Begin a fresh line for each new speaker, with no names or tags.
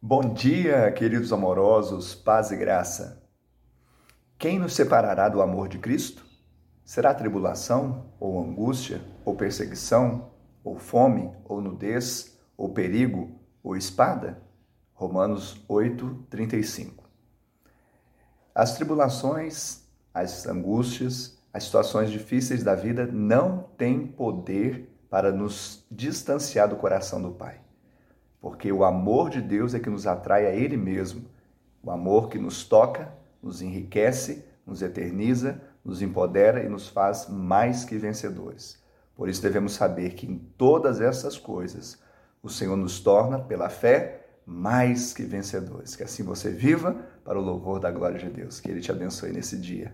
Bom dia, queridos amorosos, paz e graça. Quem nos separará do amor de Cristo? Será tribulação, ou angústia, ou perseguição, ou fome, ou nudez, ou perigo, ou espada? Romanos 8, 35. As tribulações, as angústias, as situações difíceis da vida não têm poder para nos distanciar do coração do Pai. Porque o amor de Deus é que nos atrai a Ele mesmo. O amor que nos toca, nos enriquece, nos eterniza, nos empodera e nos faz mais que vencedores. Por isso devemos saber que em todas essas coisas o Senhor nos torna, pela fé, mais que vencedores. Que assim você viva para o louvor da glória de Deus. Que Ele te abençoe nesse dia.